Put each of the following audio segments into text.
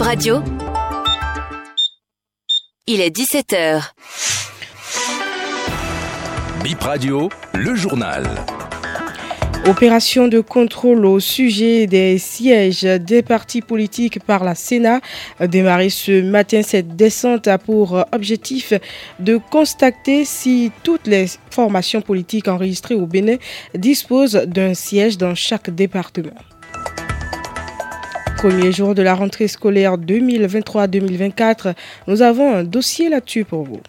Bip Radio. Il est 17h. Bip Radio, le journal. Opération de contrôle au sujet des sièges des partis politiques par la Sénat démarré ce matin. Cette descente a pour objectif de constater si toutes les formations politiques enregistrées au Bénin disposent d'un siège dans chaque département. Premier jour de la rentrée scolaire 2023-2024, nous avons un dossier là-dessus pour vous.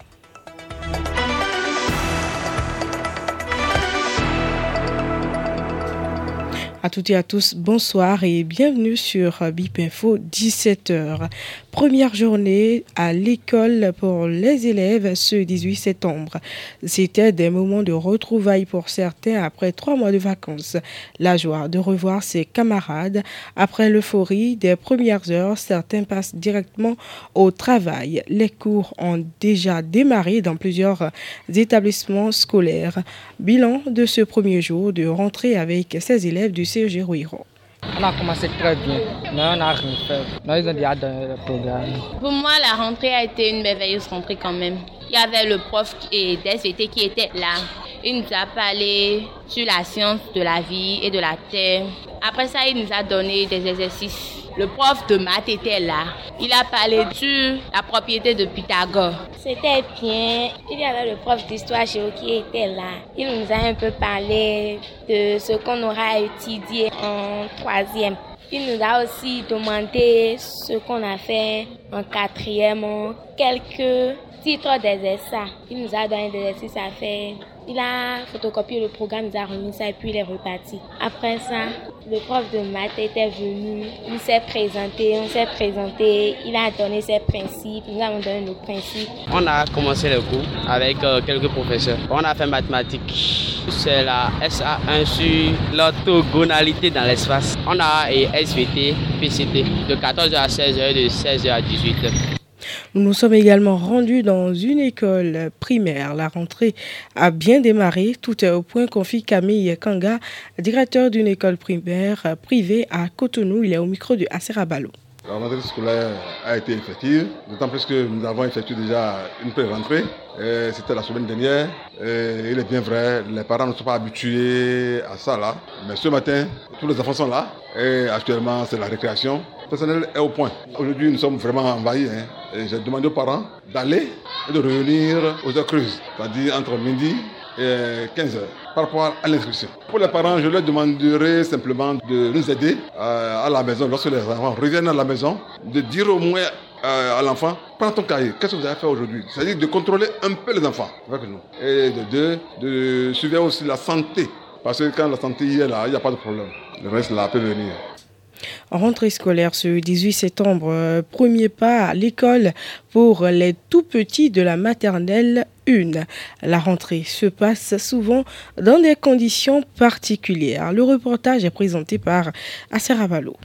À toutes et à tous, bonsoir et bienvenue sur BIP Info 17h. Première journée à l'école pour les élèves ce 18 septembre. C'était des moments de retrouvailles pour certains après trois mois de vacances. La joie de revoir ses camarades. Après l'euphorie des premières heures, certains passent directement au travail. Les cours ont déjà démarré dans plusieurs établissements scolaires. Bilan de ce premier jour de rentrée avec ces élèves du CEG. On a commencé très bien, mais on n'a rien fait. Ils ont déjà donné le programme. Pour moi, la rentrée a été une merveilleuse rentrée quand même. Il y avait le prof et d'SVT qui était là. Il nous a parlé sur la science de la vie et de la terre. Après ça, il nous a donné des exercices. Le prof de maths était là. Il a parlé sur la propriété de Pythagore. C'était bien. Il y avait le prof d'histoire géo qui était là. Il nous a un peu parlé de ce qu'on aura étudié en troisième. Il nous a aussi demandé ce qu'on a fait en quatrième, quelques titres d'exercices. Il nous a donné des exercices à faire. Il a photocopié le programme, il a remis ça et puis il est reparti. Après ça, le prof de maths était venu, il s'est présenté, on s'est présenté, il a donné ses principes, nous avons donné nos principes. On a commencé le cours avec euh, quelques professeurs. On a fait mathématiques. C'est la SA1 sur l'orthogonalité dans l'espace. On a et SVT, PCT de 14h à 16h et de 16h à 18h. Nous nous sommes également rendus dans une école primaire. La rentrée a bien démarré. Tout est au point, confie Camille Kanga, directeur d'une école primaire privée à Cotonou. Il est au micro de Aserabalo. La rentrée scolaire a été effective, d'autant plus que nous avons effectué déjà une pré-rentrée. C'était la semaine dernière. Il est bien vrai, les parents ne sont pas habitués à ça là. Mais ce matin, tous les enfants sont là. Et actuellement, c'est la récréation. Personnel est au point. Aujourd'hui, nous sommes vraiment envahis. Hein. J'ai demandé aux parents d'aller et de revenir aux heures creuses, c'est-à-dire entre midi et 15 heures par rapport à l'inscription. Pour les parents, je leur demanderai simplement de nous aider à la maison, lorsque les enfants reviennent à la maison, de dire au moins à l'enfant, prends ton cahier, qu'est-ce que vous avez fait aujourd'hui? C'est-à-dire de contrôler un peu les enfants avec nous. Et de de suivre aussi la santé. Parce que quand la santé est là, il n'y a pas de problème. Le reste là peut venir. Rentrée scolaire ce 18 septembre, premier pas à l'école pour les tout petits de la maternelle 1. La rentrée se passe souvent dans des conditions particulières. Le reportage est présenté par Aserabalo.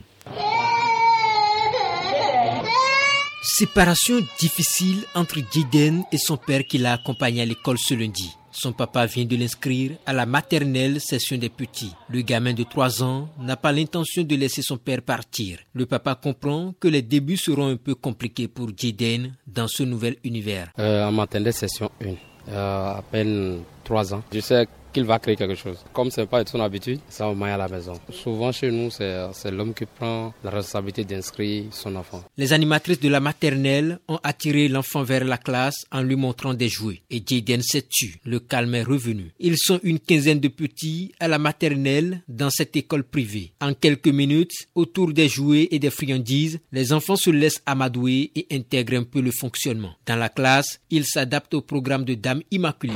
Séparation difficile entre Jiden et son père qui l'a accompagné à l'école ce lundi. Son papa vient de l'inscrire à la maternelle session des petits. Le gamin de 3 ans n'a pas l'intention de laisser son père partir. Le papa comprend que les débuts seront un peu compliqués pour Jiden dans ce nouvel univers. Euh, en session 1, euh, à peine 3 ans. Je sais qu'il va créer quelque chose. Comme ce n'est pas de son habitude, ça va à la maison. Souvent chez nous, c'est l'homme qui prend la responsabilité d'inscrire son enfant. Les animatrices de la maternelle ont attiré l'enfant vers la classe en lui montrant des jouets. Et Jaden s'est tu. Le calme est revenu. Ils sont une quinzaine de petits à la maternelle dans cette école privée. En quelques minutes, autour des jouets et des friandises, les enfants se laissent amadouer et intègrent un peu le fonctionnement. Dans la classe, ils s'adaptent au programme de Dame Immaculée.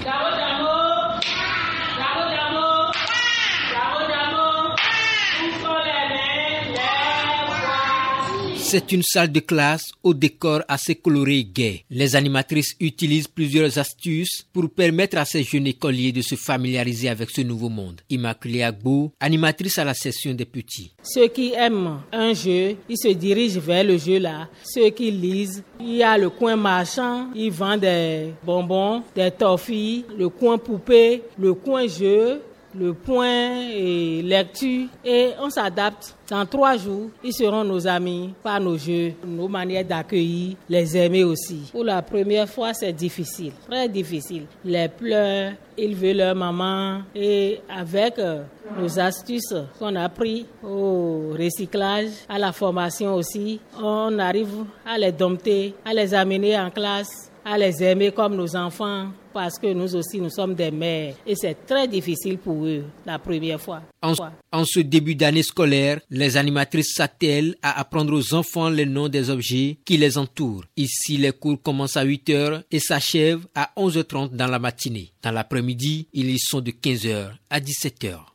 C'est une salle de classe au décor assez coloré et gai. Les animatrices utilisent plusieurs astuces pour permettre à ces jeunes écoliers de se familiariser avec ce nouveau monde. Immaculée Agbo, animatrice à la session des petits. Ceux qui aiment un jeu, ils se dirigent vers le jeu là. Ceux qui lisent, il y a le coin marchand, ils vendent des bonbons, des toffees, le coin poupée, le coin jeu, le point et lecture et on s'adapte. Dans trois jours, ils seront nos amis par nos jeux, nos manières d'accueillir, les aimer aussi. Pour la première fois, c'est difficile, très difficile. Les pleurs, ils veulent leur maman et avec euh, nos astuces qu'on a pris au recyclage, à la formation aussi, on arrive à les dompter, à les amener en classe à les aimer comme nos enfants parce que nous aussi nous sommes des mères et c'est très difficile pour eux la première fois. En, ce début d'année scolaire, les animatrices s'attellent à apprendre aux enfants les noms des objets qui les entourent. Ici, les cours commencent à 8h et s'achèvent à 11h30 dans la matinée. Dans l'après-midi, ils y sont de 15h à 17h.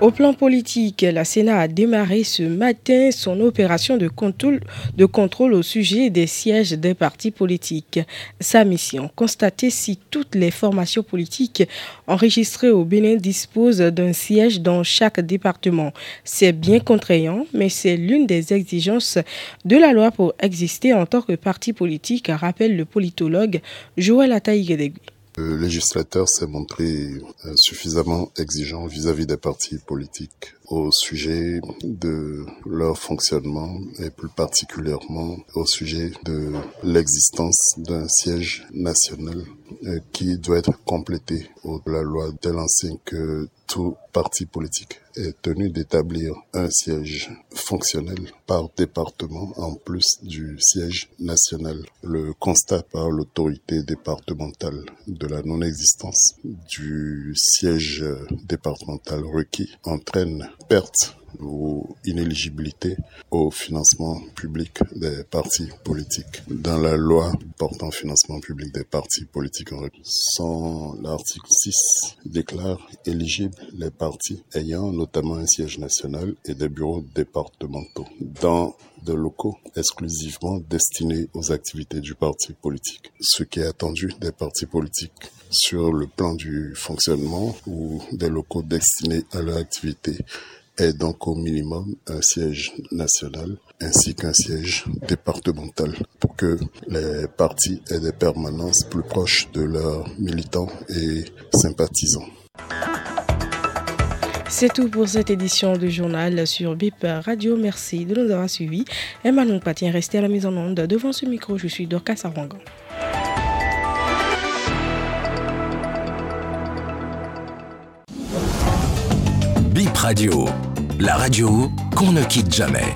Au plan politique, la Sénat a démarré ce matin son opération de contrôle, au sujet des sièges des partis politiques. Sa mission, constater si toutes les formations politiques enregistrées au Bénin disposent d'un siège dans chaque département. C'est bien contraignant, mais c'est l'une des exigences de la loi pour exister en tant que parti politique, rappelle le politologue Joël Ataïgedegui. Le législateur s'est montré suffisamment exigeant vis-à-vis des partis politiques au sujet de leur fonctionnement et plus particulièrement au sujet de l'existence d'un siège national euh, qui doit être complété la loi de que tout parti politique est tenu d'établir un siège fonctionnel par département en plus du siège national. Le constat par l'autorité départementale de la non-existence du siège départemental requis entraîne Built. Ou inéligibilité au financement public des partis politiques. Dans la loi portant financement public des partis politiques, son l'article 6 déclare éligibles les partis ayant notamment un siège national et des bureaux départementaux dans de locaux exclusivement destinés aux activités du parti politique. Ce qui est attendu des partis politiques sur le plan du fonctionnement ou des locaux destinés à leur activité est donc au minimum un siège national ainsi qu'un siège départemental pour que les partis aient des permanences plus proches de leurs militants et sympathisants. C'est tout pour cette édition du journal sur BIP Radio. Merci de nous avoir suivis. Emmanuel Patien, restez à la mise en onde. Devant ce micro, je suis Dorcas Sarangan. BIP Radio, la radio qu'on ne quitte jamais.